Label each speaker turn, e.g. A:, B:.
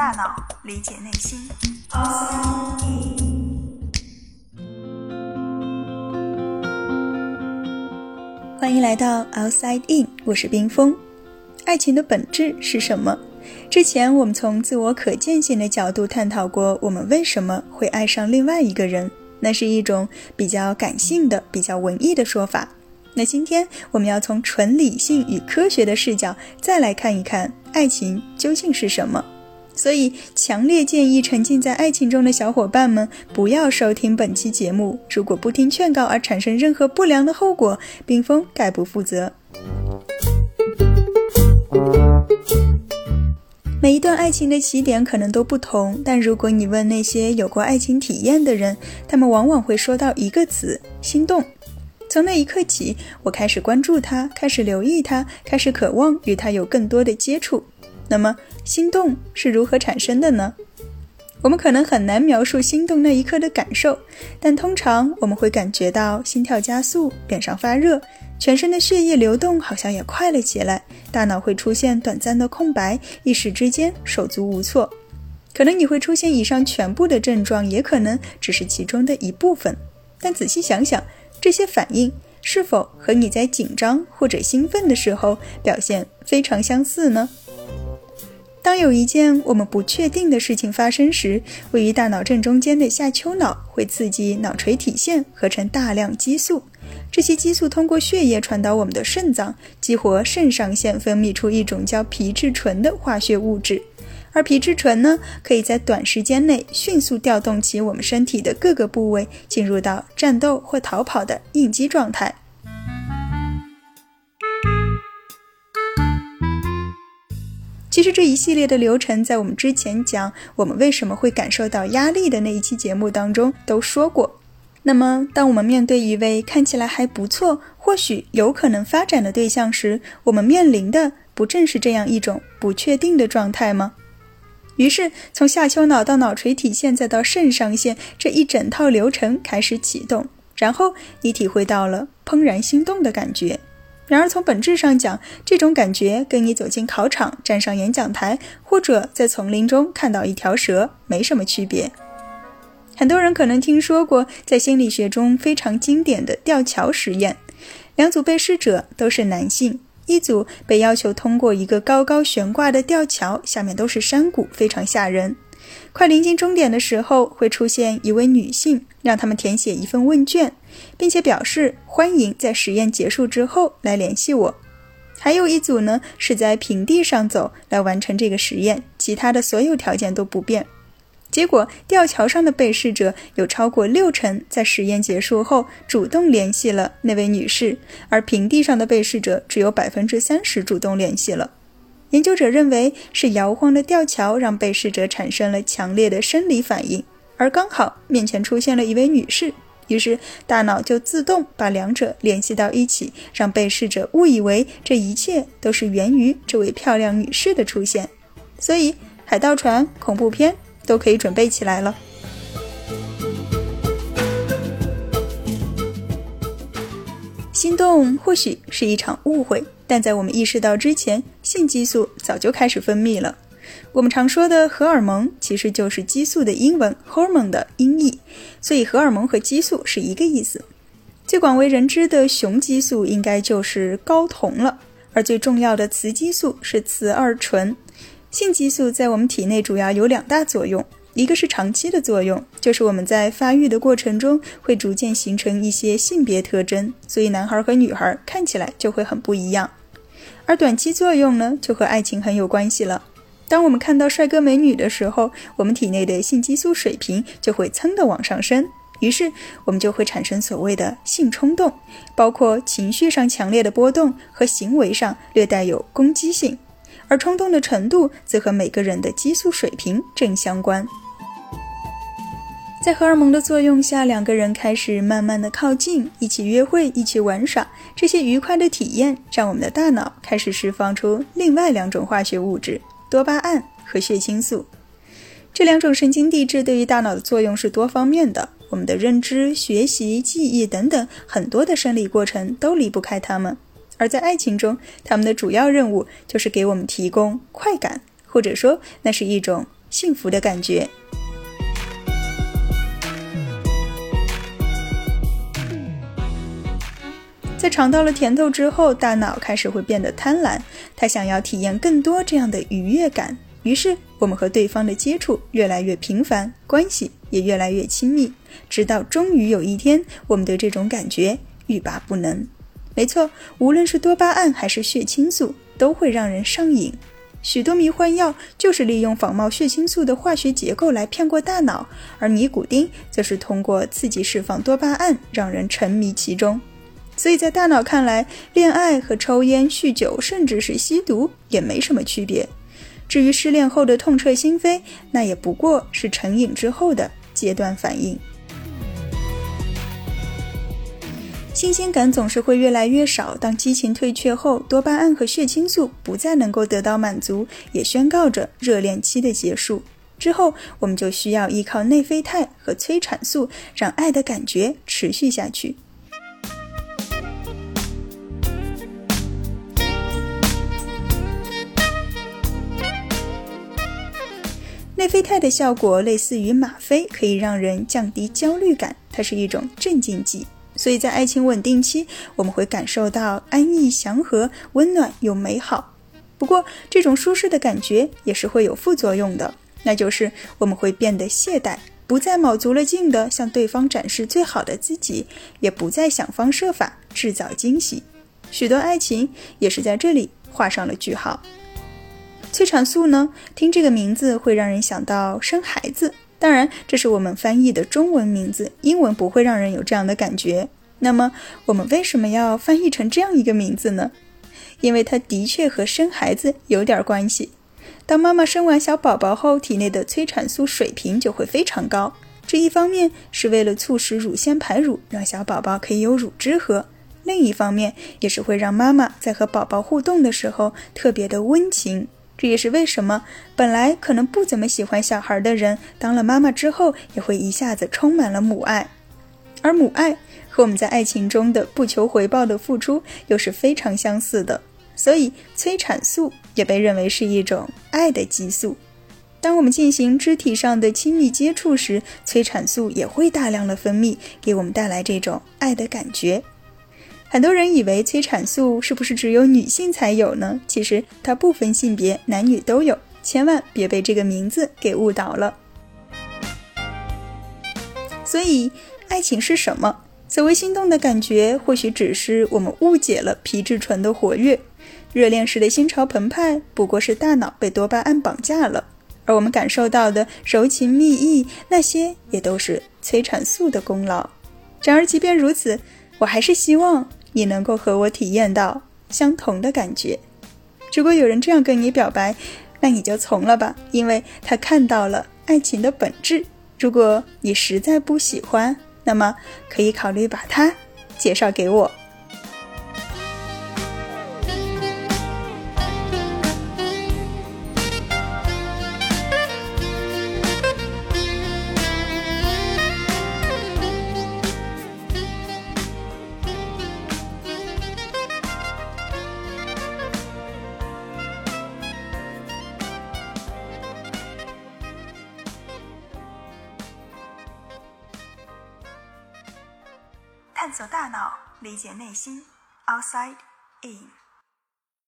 A: 大脑，理解内心。欢迎来到 Outside In，我是冰峰。爱情的本质是什么？之前我们从自我可见性的角度探讨过，我们为什么会爱上另外一个人？那是一种比较感性的、比较文艺的说法。那今天我们要从纯理性与科学的视角再来看一看爱情究竟是什么。所以，强烈建议沉浸在爱情中的小伙伴们不要收听本期节目。如果不听劝告而产生任何不良的后果，冰峰概不负责。每一段爱情的起点可能都不同，但如果你问那些有过爱情体验的人，他们往往会说到一个词：心动。从那一刻起，我开始关注他，开始留意他，开始渴望与他有更多的接触。那么，心动是如何产生的呢？我们可能很难描述心动那一刻的感受，但通常我们会感觉到心跳加速，脸上发热，全身的血液流动好像也快了起来，大脑会出现短暂的空白，一时之间手足无措。可能你会出现以上全部的症状，也可能只是其中的一部分。但仔细想想。这些反应是否和你在紧张或者兴奋的时候表现非常相似呢？当有一件我们不确定的事情发生时，位于大脑正中间的下丘脑会刺激脑垂体腺合成大量激素，这些激素通过血液传导我们的肾脏，激活肾上腺分泌出一种叫皮质醇的化学物质。而皮质醇呢，可以在短时间内迅速调动起我们身体的各个部位，进入到战斗或逃跑的应激状态。其实这一系列的流程，在我们之前讲我们为什么会感受到压力的那一期节目当中都说过。那么，当我们面对一位看起来还不错、或许有可能发展的对象时，我们面临的不正是这样一种不确定的状态吗？于是，从下丘脑到脑垂体现，再到肾上腺，这一整套流程开始启动。然后，你体会到了怦然心动的感觉。然而，从本质上讲，这种感觉跟你走进考场、站上演讲台，或者在丛林中看到一条蛇没什么区别。很多人可能听说过，在心理学中非常经典的吊桥实验，两组被试者都是男性。一组被要求通过一个高高悬挂的吊桥，下面都是山谷，非常吓人。快临近终点的时候，会出现一位女性，让他们填写一份问卷，并且表示欢迎在实验结束之后来联系我。还有一组呢，是在平地上走来完成这个实验，其他的所有条件都不变。结果，吊桥上的被试者有超过六成在实验结束后主动联系了那位女士，而平地上的被试者只有百分之三十主动联系了。研究者认为是摇晃的吊桥让被试者产生了强烈的生理反应，而刚好面前出现了一位女士，于是大脑就自动把两者联系到一起，让被试者误以为这一切都是源于这位漂亮女士的出现。所以，海盗船、恐怖片。都可以准备起来了。心动或许是一场误会，但在我们意识到之前，性激素早就开始分泌了。我们常说的荷尔蒙其实就是激素的英文 “hormone” 的音译，所以荷尔蒙和激素是一个意思。最广为人知的雄激素应该就是睾酮了，而最重要的雌激素是雌二醇。性激素在我们体内主要有两大作用，一个是长期的作用，就是我们在发育的过程中会逐渐形成一些性别特征，所以男孩和女孩看起来就会很不一样。而短期作用呢，就和爱情很有关系了。当我们看到帅哥美女的时候，我们体内的性激素水平就会噌的往上升，于是我们就会产生所谓的性冲动，包括情绪上强烈的波动和行为上略带有攻击性。而冲动的程度则和每个人的激素水平正相关。在荷尔蒙的作用下，两个人开始慢慢的靠近，一起约会，一起玩耍。这些愉快的体验让我们的大脑开始释放出另外两种化学物质——多巴胺和血清素。这两种神经递质对于大脑的作用是多方面的，我们的认知、学习、记忆等等很多的生理过程都离不开它们。而在爱情中，它们的主要任务就是给我们提供快感，或者说那是一种幸福的感觉。在尝到了甜头之后，大脑开始会变得贪婪，他想要体验更多这样的愉悦感。于是，我们和对方的接触越来越频繁，关系也越来越亲密，直到终于有一天，我们对这种感觉欲罢不能。没错，无论是多巴胺还是血清素，都会让人上瘾。许多迷幻药就是利用仿冒血清素的化学结构来骗过大脑，而尼古丁则是通过刺激释放多巴胺，让人沉迷其中。所以在大脑看来，恋爱和抽烟、酗酒，甚至是吸毒也没什么区别。至于失恋后的痛彻心扉，那也不过是成瘾之后的阶段反应。新鲜感总是会越来越少。当激情退却后，多巴胺和血清素不再能够得到满足，也宣告着热恋期的结束。之后，我们就需要依靠内啡肽和催产素，让爱的感觉持续下去。内啡肽的效果类似于吗啡，可以让人降低焦虑感，它是一种镇静剂。所以在爱情稳定期，我们会感受到安逸、祥和、温暖又美好。不过，这种舒适的感觉也是会有副作用的，那就是我们会变得懈怠，不再卯足了劲地向对方展示最好的自己，也不再想方设法制造惊喜。许多爱情也是在这里画上了句号。催产素呢？听这个名字会让人想到生孩子，当然这是我们翻译的中文名字，英文不会让人有这样的感觉。那么我们为什么要翻译成这样一个名字呢？因为它的确和生孩子有点关系。当妈妈生完小宝宝后，体内的催产素水平就会非常高。这一方面是为了促使乳腺排乳，让小宝宝可以有乳汁喝；另一方面也是会让妈妈在和宝宝互动的时候特别的温情。这也是为什么本来可能不怎么喜欢小孩的人，当了妈妈之后也会一下子充满了母爱。而母爱和我们在爱情中的不求回报的付出又是非常相似的，所以催产素也被认为是一种爱的激素。当我们进行肢体上的亲密接触时，催产素也会大量的分泌，给我们带来这种爱的感觉。很多人以为催产素是不是只有女性才有呢？其实它不分性别，男女都有，千万别被这个名字给误导了。所以，爱情是什么？所谓心动的感觉，或许只是我们误解了皮质醇的活跃。热恋时的心潮澎湃，不过是大脑被多巴胺绑架了。而我们感受到的柔情蜜意，那些也都是催产素的功劳。然而，即便如此，我还是希望。你能够和我体验到相同的感觉。如果有人这样跟你表白，那你就从了吧，因为他看到了爱情的本质。如果你实在不喜欢，那么可以考虑把他介绍给我。走大脑，理解内心。Outside in。